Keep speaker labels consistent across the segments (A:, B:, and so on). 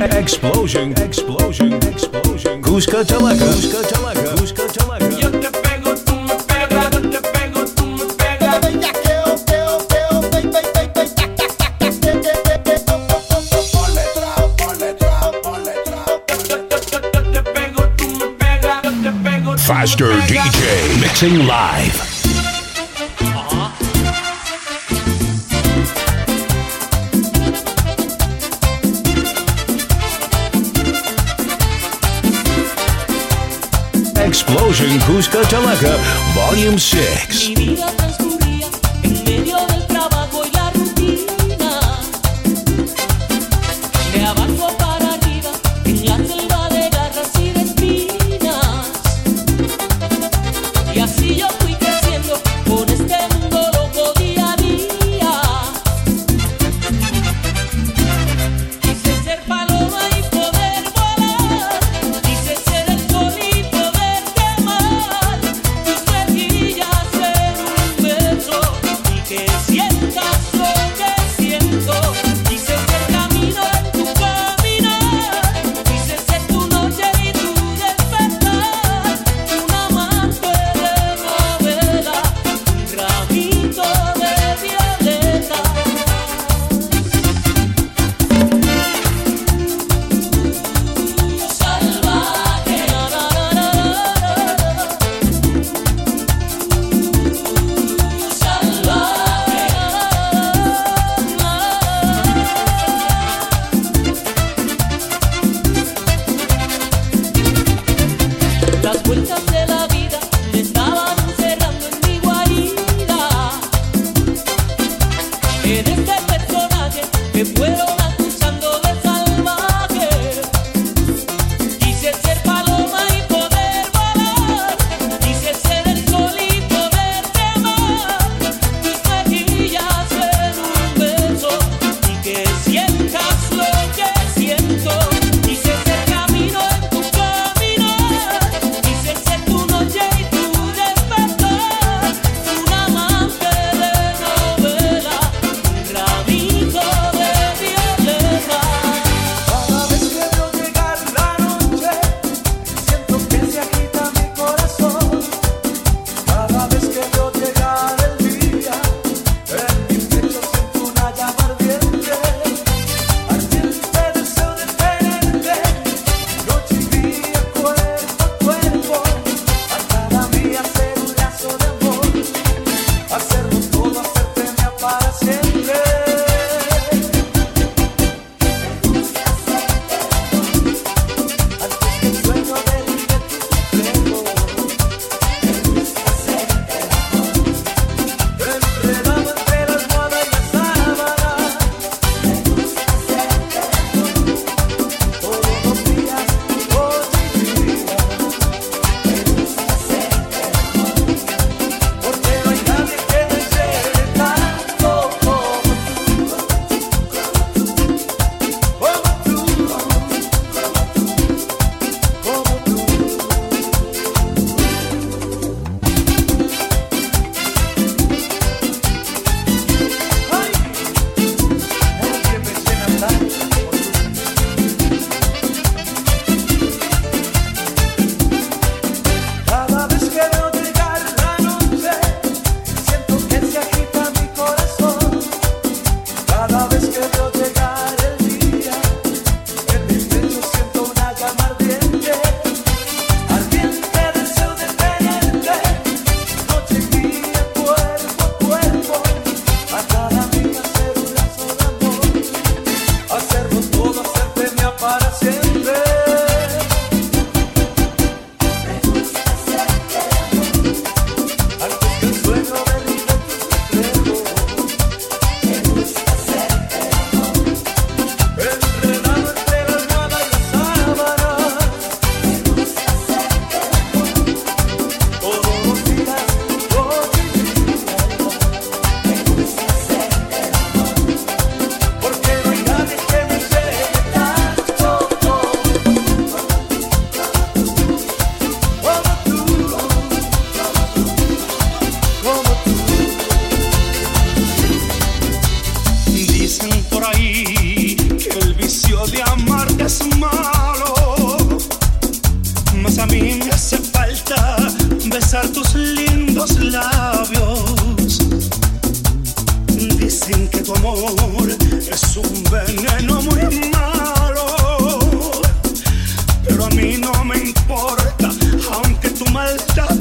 A: Explosion, explosion, explosion. Cusca Talaca, Cusca Talaca, Cusca Talaca.
B: Yo te pego, tú me pegas, yo te pego, tú me pegas.
A: Faster DJ, mixing live. Fusion Cusco Chalaca, Volume 6.
C: Dicen que tu amor es un veneno muy malo, pero a mí no me importa, aunque tu maldad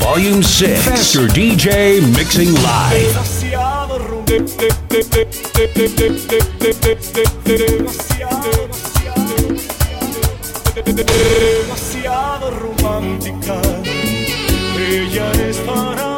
A: Volume 6. Faster DJ mixing live.
D: Demasiado romántica, ella es para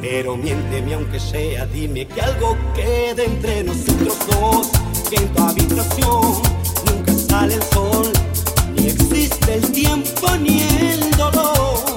E: Pero miénteme aunque sea, dime que algo quede entre nosotros dos. Que en tu habitación nunca sale el sol, ni existe el tiempo ni el dolor.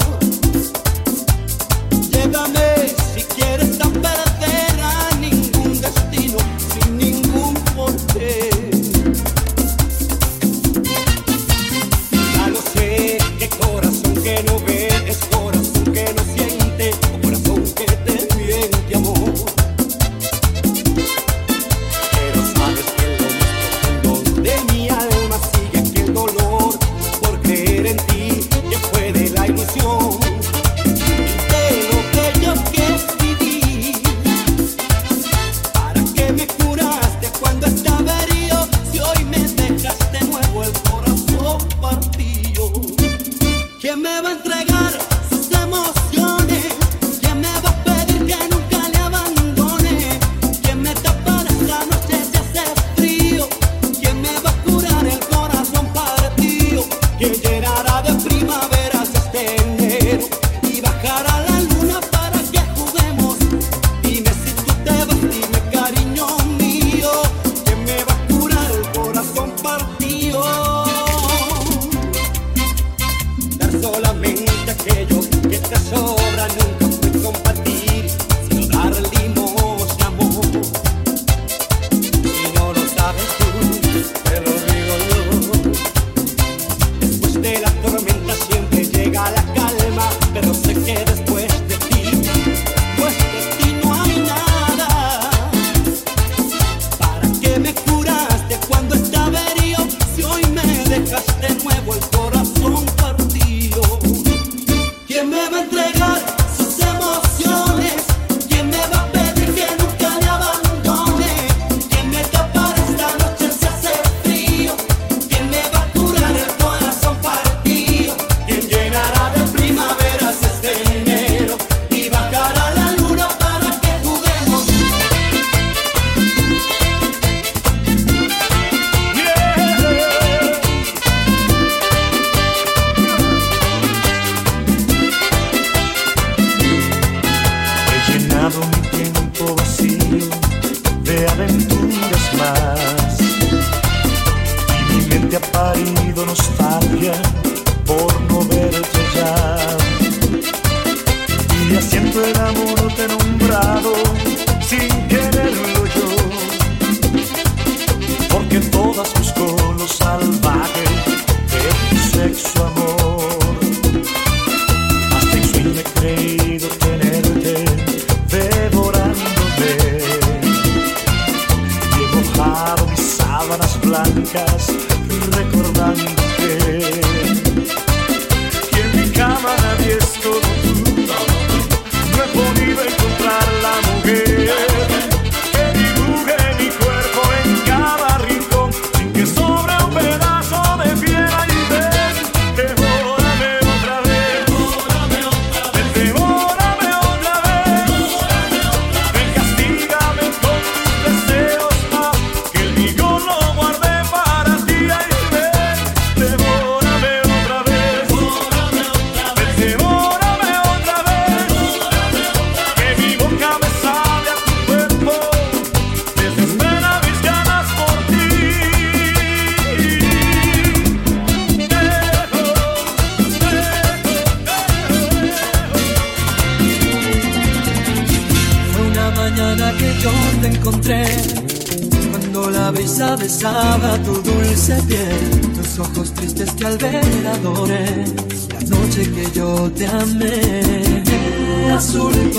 F: fracaso.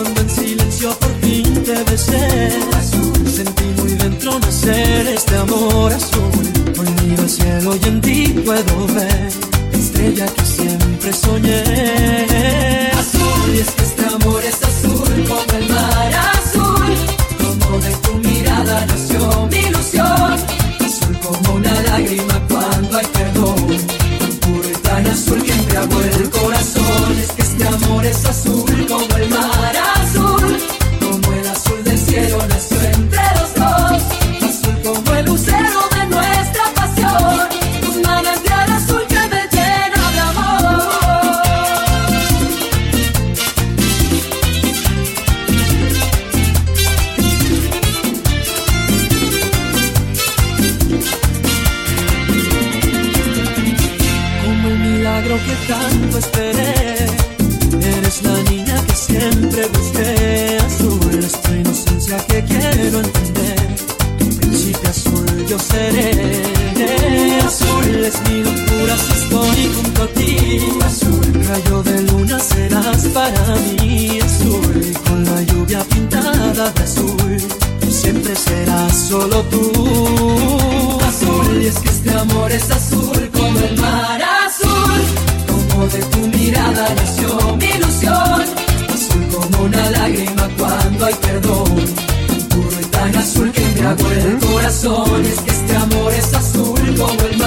F: cuando en silencio por fin te besé. Azul. Sentí muy dentro nacer este amor azul. Hoy miro el cielo y en ti puedo ver estrella que siempre soñé. Azul, y es que este amor es azul como el mar azul. Como de tu mirada nació mi ilusión. Azul como una lágrima cuando hay perdón. Tan puro y tan azul que embriagó el corazón. Es que este amor es azul como solo tú. Azul, y es que este amor es azul como el mar azul. Como de tu mirada nació mi ilusión. Azul como una lágrima cuando hay perdón. Tan puro y tan azul que me embriagó el corazón. Es que este amor es azul como el mar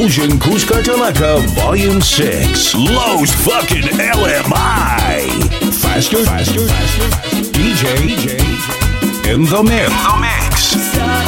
D: Ocean Kuz Volume 6. Lowe's fucking LMI. Faster, faster, faster, faster. DJ, DJ, in the mix. In the mix.